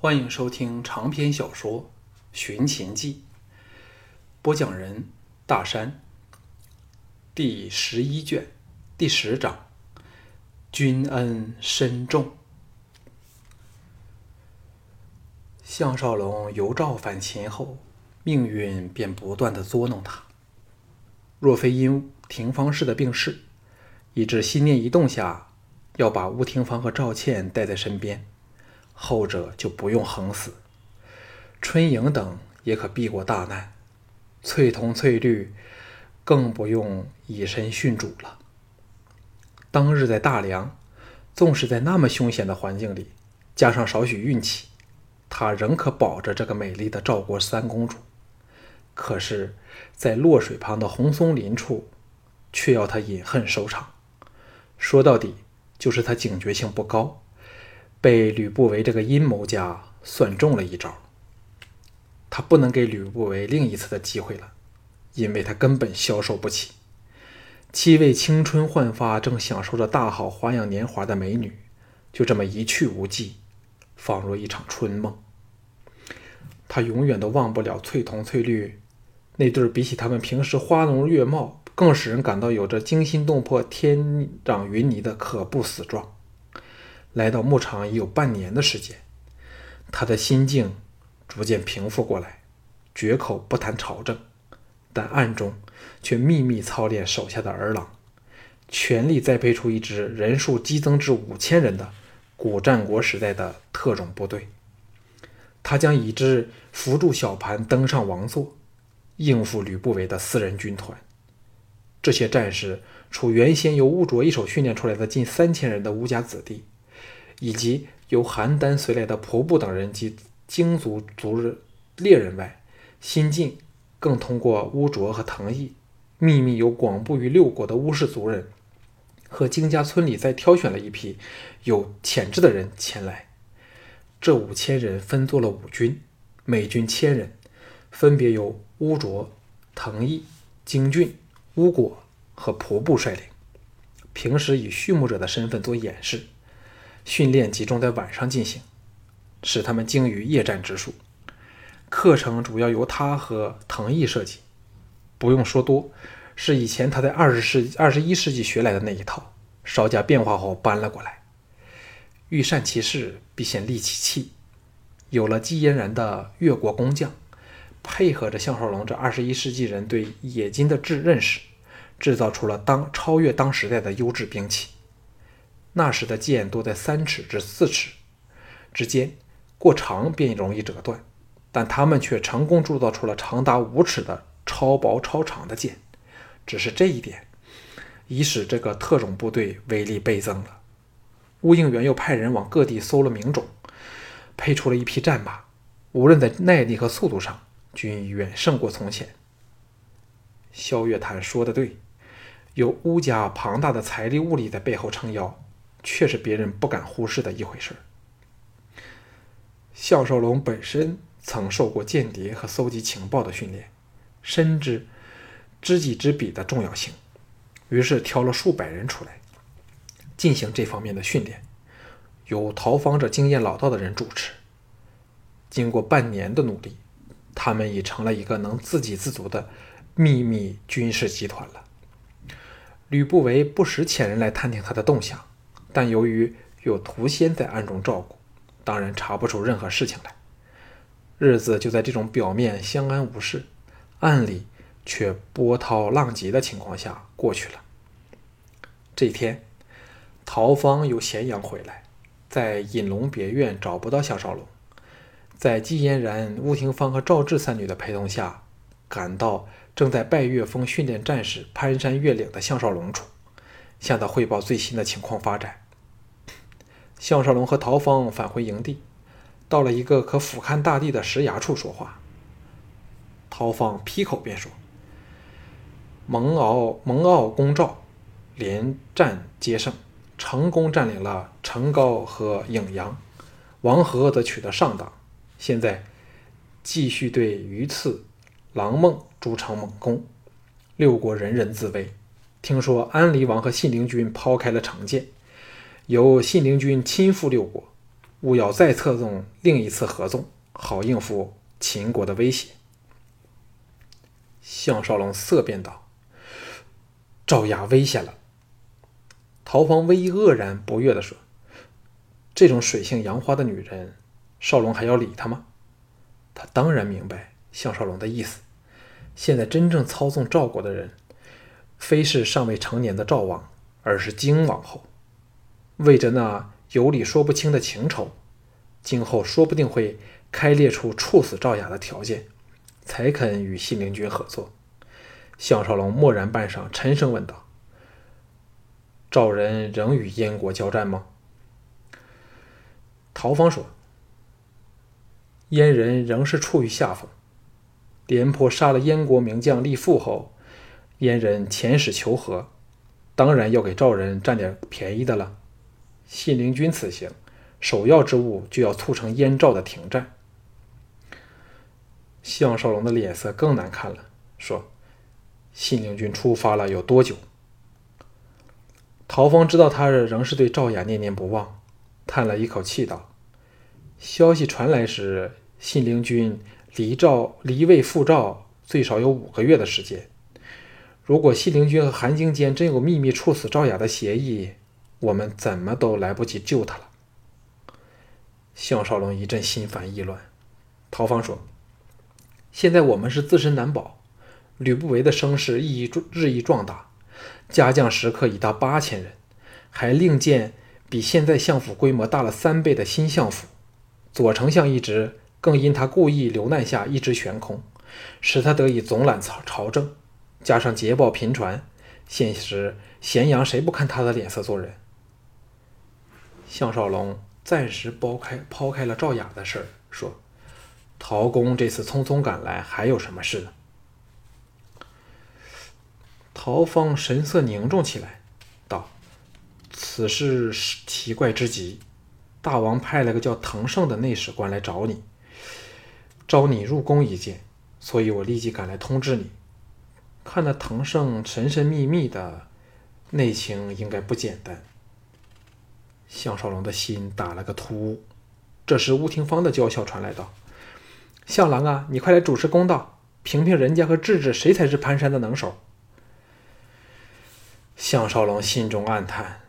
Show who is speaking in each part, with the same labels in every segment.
Speaker 1: 欢迎收听长篇小说《寻秦记》，播讲人大山。第十一卷第十章：君恩深重。项少龙由赵反秦后，命运便不断的捉弄他。若非因廷芳氏的病逝，以致心念一动下要把吴廷芳和赵倩带在身边。后者就不用横死，春莹等也可避过大难，翠桐、翠绿更不用以身殉主了。当日在大梁，纵使在那么凶险的环境里，加上少许运气，他仍可保着这个美丽的赵国三公主。可是，在洛水旁的红松林处，却要他饮恨收场。说到底，就是他警觉性不高。被吕不韦这个阴谋家算中了一招，他不能给吕不韦另一次的机会了，因为他根本消受不起。七位青春焕发、正享受着大好花样年华的美女，就这么一去无迹，仿若一场春梦。他永远都忘不了翠桐、翠绿那对比起他们平时花容月貌，更使人感到有着惊心动魄、天壤云泥的可怖死状。来到牧场已有半年的时间，他的心境逐渐平复过来，绝口不谈朝政，但暗中却秘密操练手下的儿郎，全力栽培出一支人数激增至五千人的古战国时代的特种部队。他将以之扶助小盘登上王座，应付吕不韦的私人军团。这些战士，除原先由乌卓一手训练出来的近三千人的乌家子弟。以及由邯郸随来的仆部等人及京族族人猎人外，新晋更通过乌卓和藤毅，秘密由广布于六国的乌氏族人和京家村里再挑选了一批有潜质的人前来。这五千人分作了五军，每军千人，分别由乌卓、藤毅、京俊、乌果和仆部率领，平时以畜牧者的身份做掩饰。训练集中在晚上进行，使他们精于夜战之术。课程主要由他和藤毅设计，不用说多，是以前他在二十世二十一世纪学来的那一套，稍加变化后搬了过来。欲善其事，必先利其器。有了季嫣然的越国工匠，配合着项少龙这二十一世纪人对冶金的智认识，制造出了当超越当时代的优质兵器。那时的剑多在三尺至四尺之间，过长便容易折断，但他们却成功铸造出了长达五尺的超薄超长的剑。只是这一点，已使这个特种部队威力倍增了。乌应元又派人往各地搜了名种，配出了一批战马，无论在耐力和速度上，均远胜过从前。萧月潭说的对，有乌家庞大的财力物力在背后撑腰。却是别人不敢忽视的一回事儿。项少龙本身曾受过间谍和搜集情报的训练，深知知己知彼的重要性，于是挑了数百人出来进行这方面的训练，由逃荒者经验老道的人主持。经过半年的努力，他们已成了一个能自给自足的秘密军事集团了。吕不韦不时遣人来探听他的动向。但由于有屠仙在暗中照顾，当然查不出任何事情来。日子就在这种表面相安无事，暗里却波涛浪急的情况下过去了。这天，陶芳由咸阳回来，在隐龙别院找不到项少龙，在季嫣然、乌廷芳和赵志三女的陪同下，赶到正在拜月峰训练战士攀山越岭的项少龙处。向他汇报最新的情况发展。项少龙和陶芳返回营地，到了一个可俯瞰大地的石崖处说话。陶芳劈口便说：“蒙敖蒙敖攻赵，连战皆胜，成功占领了成高和颍阳，王和则取得上党。现在继续对榆次、狼孟诸城猛攻，六国人人自危。”听说安陵王和信陵君抛开了成见，由信陵君亲赴六国，务要再策动另一次合纵，好应付秦国的威胁。”项少龙色变道：“赵雅危险了。”陶芳微愕然不悦地说：“这种水性杨花的女人，少龙还要理她吗？”他当然明白项少龙的意思。现在真正操纵赵国的人，非是尚未成年的赵王，而是荆王后。为着那有理说不清的情仇，今后说不定会开列出处死赵雅的条件，才肯与信陵君合作。项少龙默然半晌，沉声问道：“赵人仍与燕国交战吗？”陶方说：“燕人仍是处于下风。”廉颇杀了燕国名将李富后，燕人遣使求和，当然要给赵人占点便宜的了。信陵君此行，首要之务就要促成燕赵的停战。项少龙的脸色更难看了，说：“信陵君出发了有多久？”陶芳知道他仍是对赵雅念念不忘，叹了一口气道：“消息传来时，信陵君……”离赵离魏复赵最少有五个月的时间。如果信陵君和韩荆间真有秘密处死赵雅的协议，我们怎么都来不及救他了。项少龙一阵心烦意乱。陶芳说：“现在我们是自身难保，吕不韦的声势日日益壮大，家将食客已达八千人，还另建比现在相府规模大了三倍的新相府。左丞相一职。”更因他故意留难下一直悬空，使他得以总揽朝朝政，加上捷报频传，现时咸阳谁不看他的脸色做人？项少龙暂时抛开抛开了赵雅的事儿，说：“陶公这次匆匆赶来，还有什么事呢？”陶芳神色凝重起来，道：“此事是奇怪之极，大王派了个叫滕胜的内史官来找你。”招你入宫一见，所以我立即赶来通知你。看那藤胜神神秘秘的，内情应该不简单。项少龙的心打了个突。这时，吴廷芳的娇笑传来道：“项郎啊，你快来主持公道，评评人家和智智谁才是潘山的能手。”项少龙心中暗叹，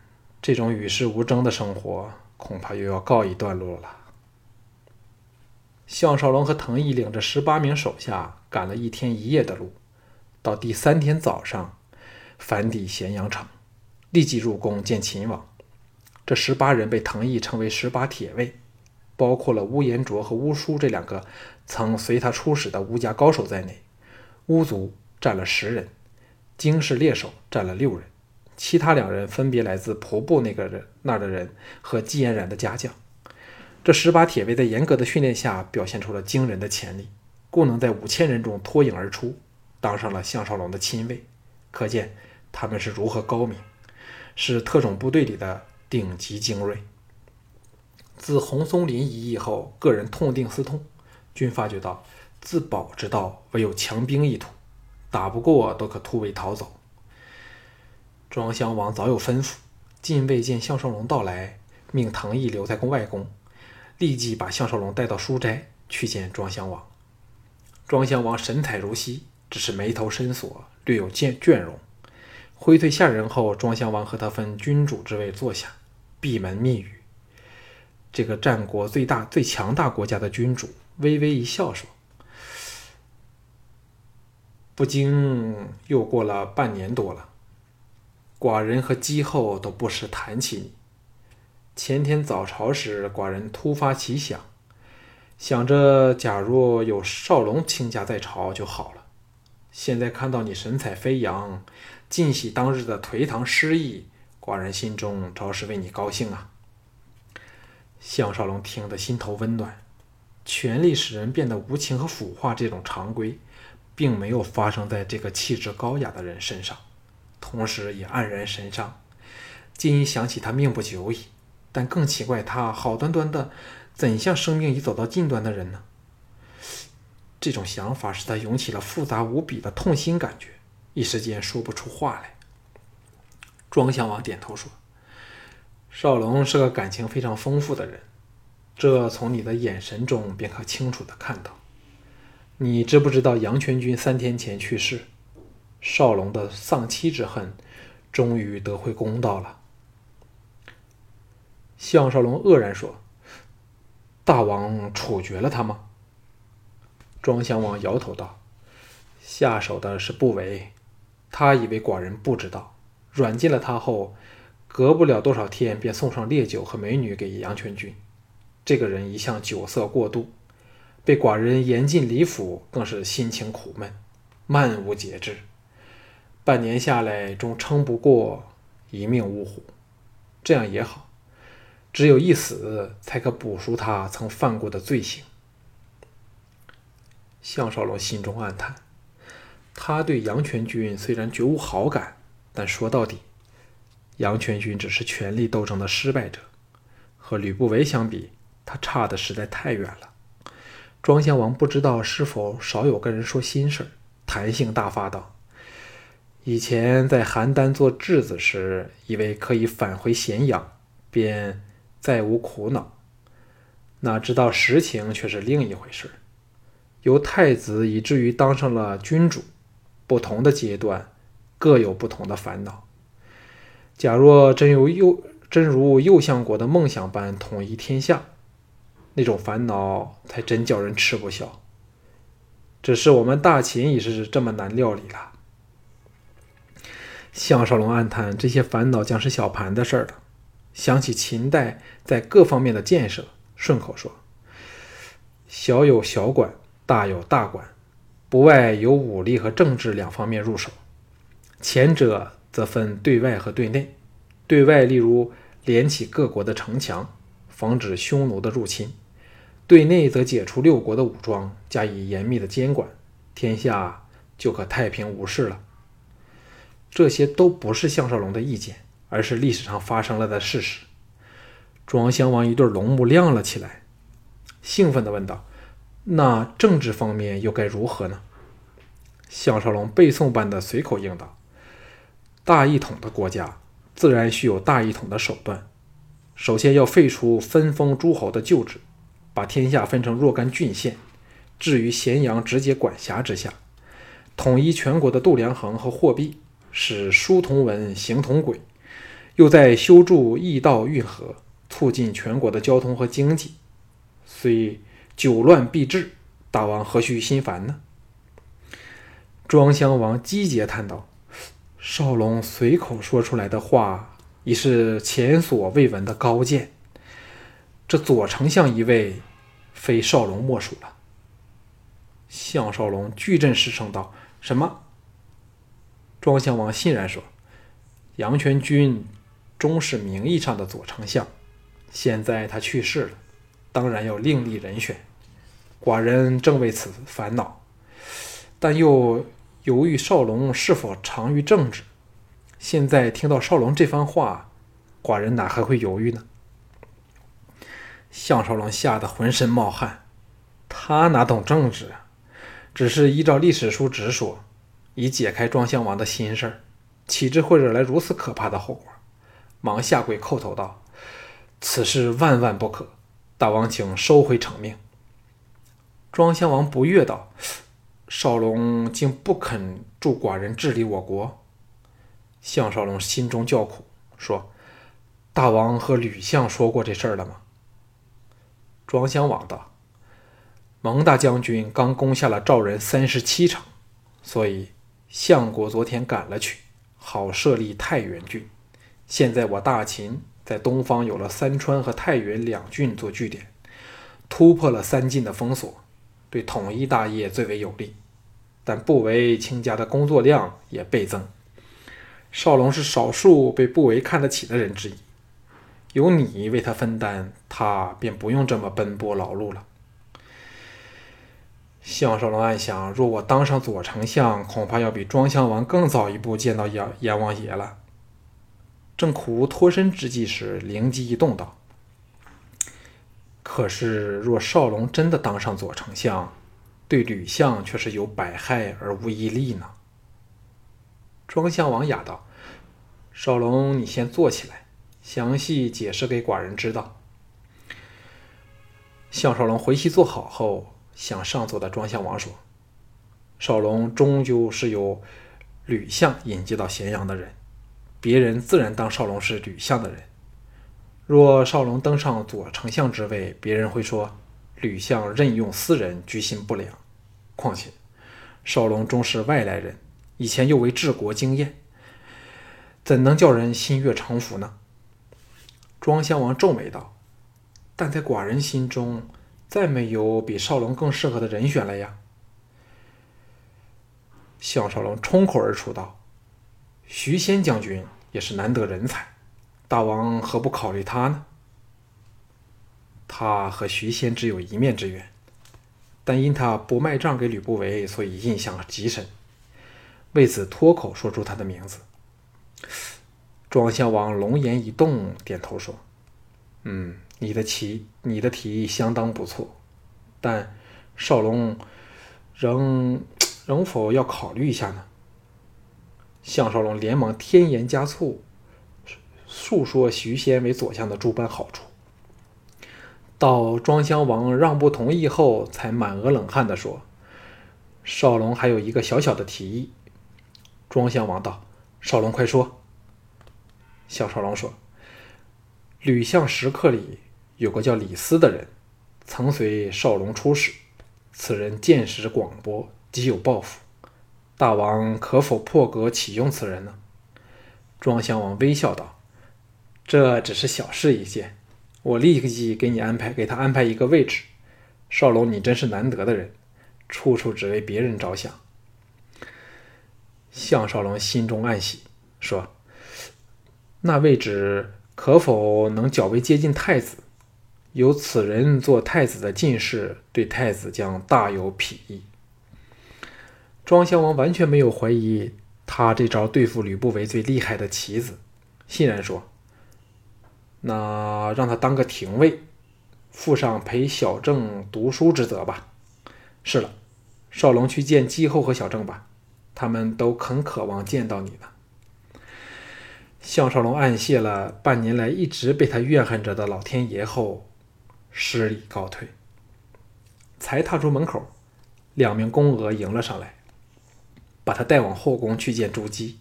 Speaker 1: 这种与世无争的生活，恐怕又要告一段落了。项少龙和藤毅领着十八名手下赶了一天一夜的路，到第三天早上，返抵咸阳城，立即入宫见秦王。这十八人被藤毅称为十八铁卫，包括了乌延灼和乌舒这两个曾随他出使的乌家高手在内。乌族占了十人，京氏猎手占了六人，其他两人分别来自仆部那个人那儿的人和季嫣然的家将。这十把铁卫在严格的训练下，表现出了惊人的潜力，故能在五千人中脱颖而出，当上了项少龙的亲卫。可见他们是如何高明，是特种部队里的顶级精锐。自洪松林一役后，个人痛定思痛，均发觉到自保之道唯有强兵一途，打不过都可突围逃走。庄襄王早有吩咐，近卫见项少龙到来，命唐毅留在宫外宫。立即把项少龙带到书斋去见庄襄王。庄襄王神采如昔，只是眉头深锁，略有倦倦容。挥退下人后，庄襄王和他分君主之位坐下，闭门密语。这个战国最大、最强大国家的君主微微一笑，说：“不经又过了半年多了，寡人和姬后都不时谈起你。”前天早朝时，寡人突发奇想，想着假若有少龙卿家在朝就好了。现在看到你神采飞扬，尽喜当日的颓唐失意，寡人心中着实为你高兴啊。项少龙听得心头温暖，权力使人变得无情和腐化这种常规，并没有发生在这个气质高雅的人身上，同时也黯然神伤。今想起他命不久矣。但更奇怪，他好端端的，怎像生命已走到尽端的人呢？这种想法使他涌起了复杂无比的痛心感觉，一时间说不出话来。庄襄王点头说：“少龙是个感情非常丰富的人，这从你的眼神中便可清楚的看到。你知不知道杨全军三天前去世？少龙的丧妻之恨，终于得回公道了。项少龙愕然说：“大王处决了他吗？”庄襄王摇头道：“下手的是不韦，他以为寡人不知道，软禁了他后，隔不了多少天便送上烈酒和美女给杨全军。这个人一向酒色过度。”被寡人严禁离府，更是心情苦闷，漫无节制。半年下来，终撑不过一命呜呼。这样也好，只有一死，才可补赎他曾犯过的罪行。项少龙心中暗叹，他对杨全军虽然绝无好感，但说到底，杨全军只是权力斗争的失败者，和吕不韦相比，他差的实在太远了。庄襄王不知道是否少有跟人说心事儿弹性大发道：“以前在邯郸做质子时，以为可以返回咸阳，便再无苦恼。哪知道实情却是另一回事。由太子以至于当上了君主，不同的阶段各有不同的烦恼。假若真有右真如右相国的梦想般统一天下。”那种烦恼才真叫人吃不消。只是我们大秦已是这么难料理了。项少龙暗叹，这些烦恼将是小盘的事儿了。想起秦代在各方面的建设，顺口说：“小有小管，大有大管，不外由武力和政治两方面入手。前者则分对外和对内。对外，例如连起各国的城墙，防止匈奴的入侵。”对内则解除六国的武装，加以严密的监管，天下就可太平无事了。这些都不是项少龙的意见，而是历史上发生了的事实。庄襄王一对龙目亮了起来，兴奋地问道：“那政治方面又该如何呢？”项少龙背诵般的随口应道：“大一统的国家，自然需有大一统的手段。首先要废除分封诸侯的旧制。”把天下分成若干郡县，置于咸阳直接管辖之下，统一全国的度量衡和货币，使书同文，行同轨，又在修筑驿道运河，促进全国的交通和经济。虽久乱必至，大王何须心烦呢？庄襄王击节叹道：“少龙随口说出来的话，已是前所未闻的高见。这左丞相一位。”非少龙莫属了。项少龙巨震失声道：“什么？”庄襄王欣然说：“杨全军终是名义上的左丞相，现在他去世了，当然要另立人选。寡人正为此烦恼，但又犹豫少龙是否长于政治。现在听到少龙这番话，寡人哪还会犹豫呢？”项少龙吓得浑身冒汗，他哪懂政治啊？只是依照历史书直说，以解开庄襄王的心事儿，岂知会惹来如此可怕的后果？忙下跪叩头道：“此事万万不可，大王请收回成命。”庄襄王不悦道：“少龙竟不肯助寡人治理我国。”项少龙心中叫苦，说：“大王和吕相说过这事儿了吗？”庄襄王道：“蒙大将军刚攻下了赵人三十七城，所以相国昨天赶了去，好设立太原郡。现在我大秦在东方有了三川和太原两郡做据点，突破了三晋的封锁，对统一大业最为有利。但不韦卿家的工作量也倍增，少龙是少数被不韦看得起的人之一。”有你为他分担，他便不用这么奔波劳碌了。项少龙暗想：若我当上左丞相，恐怕要比庄襄王更早一步见到阎阎王爷了。正苦无脱身之际时，灵机一动，道：“可是，若少龙真的当上左丞相，对吕相却是有百害而无一利呢？”庄襄王哑道：“少龙，你先坐起来。”详细解释给寡人知道。项少龙回席坐好后，向上座的庄襄王说：“少龙终究是由吕相引荐到咸阳的人，别人自然当少龙是吕相的人。若少龙登上左丞相之位，别人会说吕相任用私人，居心不良。况且少龙终是外来人，以前又为治国经验，怎能叫人心悦诚服呢？”庄襄王皱眉道：“但在寡人心中，再没有比少龙更适合的人选了呀。”项少龙冲口而出道：“徐仙将军也是难得人才，大王何不考虑他呢？”他和徐仙只有一面之缘，但因他不卖账给吕不韦，所以印象极深，为此脱口说出他的名字。庄襄王龙颜一动，点头说：“嗯，你的提你的提议相当不错，但少龙仍仍否要考虑一下呢？”项少龙连忙添盐加醋，诉说徐仙为左相的诸般好处。到庄襄王让步同意后，才满额冷汗地说：“少龙还有一个小小的提议。”庄襄王道：“少龙快说。”项少龙说：“吕相食客里有个叫李斯的人，曾随少龙出使。此人见识广博，极有抱负。大王可否破格启用此人呢？”庄襄王微笑道：“这只是小事一件，我立即给你安排，给他安排一个位置。少龙，你真是难得的人，处处只为别人着想。”项少龙心中暗喜，说。那位置可否能较为接近太子？有此人做太子的进士，对太子将大有裨益。庄襄王完全没有怀疑他这招对付吕不韦最厉害的棋子，欣然说：“那让他当个廷尉，负上陪小郑读书之责吧。”是了，少龙去见姬后和小郑吧，他们都很渴望见到你呢。项少龙暗谢了半年来一直被他怨恨着的老天爷后，施礼告退。才踏出门口，两名宫娥迎了上来，把他带往后宫去见朱姬。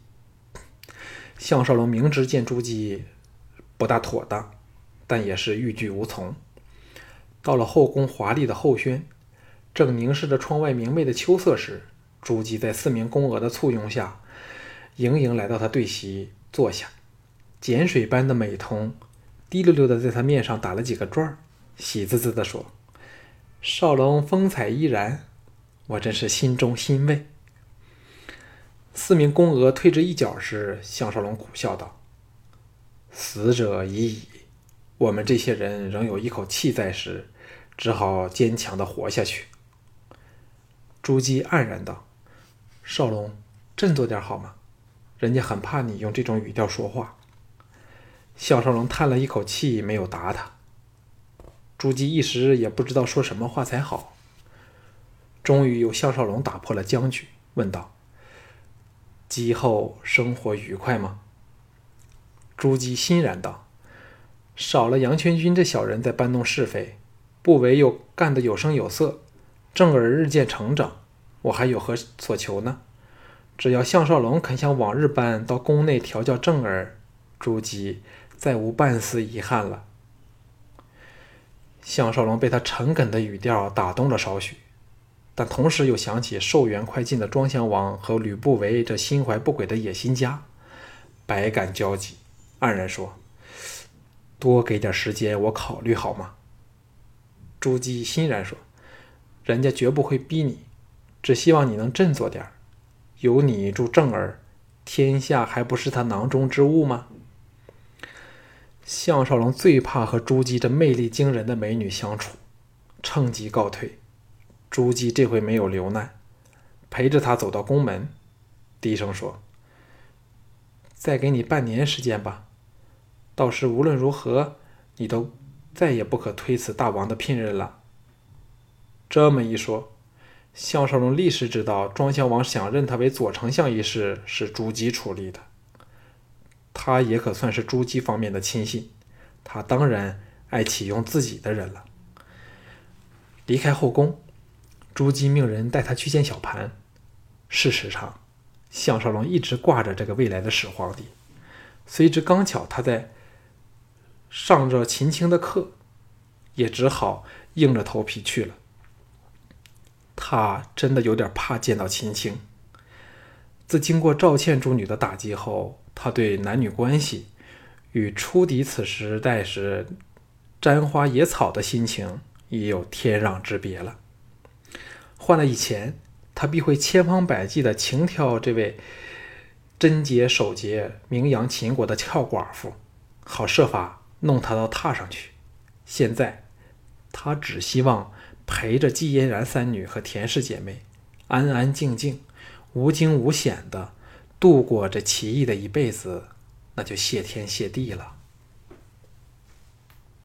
Speaker 1: 项少龙明知见朱姬不大妥当，但也是欲拒无从。到了后宫华丽的后轩，正凝视着窗外明媚的秋色时，朱姬在四名宫娥的簇拥下，盈盈来到他对席。坐下，碱水般的美瞳滴溜溜的在他面上打了几个转儿，喜滋滋的说：“少龙风采依然，我真是心中欣慰。”四名宫娥退至一角时，项少龙苦笑道：“死者已矣，我们这些人仍有一口气在时，只好坚强的活下去。”朱姬黯然道：“少龙，振作点好吗？”人家很怕你用这种语调说话。项少龙叹了一口气，没有答他。朱姬一时也不知道说什么话才好。终于由项少龙打破了僵局，问道：“姬后生活愉快吗？”朱姬欣然道：“少了杨全军这小人在搬弄是非，不韦又干得有声有色，正儿日渐成长，我还有何所求呢？”只要项少龙肯像往日般到宫内调教正儿，朱姬再无半丝遗憾了。项少龙被他诚恳的语调打动了少许，但同时又想起寿元快尽的庄襄王和吕不韦这心怀不轨的野心家，百感交集，黯然说：“多给点时间，我考虑好吗？”朱姬欣然说：“人家绝不会逼你，只希望你能振作点儿。”有你助正儿，天下还不是他囊中之物吗？项少龙最怕和朱姬这魅力惊人的美女相处，趁机告退。朱姬这回没有留难，陪着他走到宫门，低声说：“再给你半年时间吧，到时无论如何，你都再也不可推辞大王的聘任了。”这么一说。项少龙立时知道，庄襄王想任他为左丞相一事是朱姬处理的。他也可算是朱姬方面的亲信，他当然爱启用自己的人了。离开后宫，朱姬命人带他去见小盘。事实上，项少龙一直挂着这个未来的始皇帝。虽知刚巧他在上着秦青的课，也只好硬着头皮去了。他真的有点怕见到秦青。自经过赵倩诸女的打击后，他对男女关系与初抵此时代时沾花野草的心情已有天壤之别了。换了以前，他必会千方百计的情挑这位。贞洁守节、名扬秦国的俏寡妇，好设法弄他到榻上去。现在，他只希望陪着季嫣然三女和田氏姐妹，安安静静、无惊无险的度过这奇异的一辈子，那就谢天谢地了。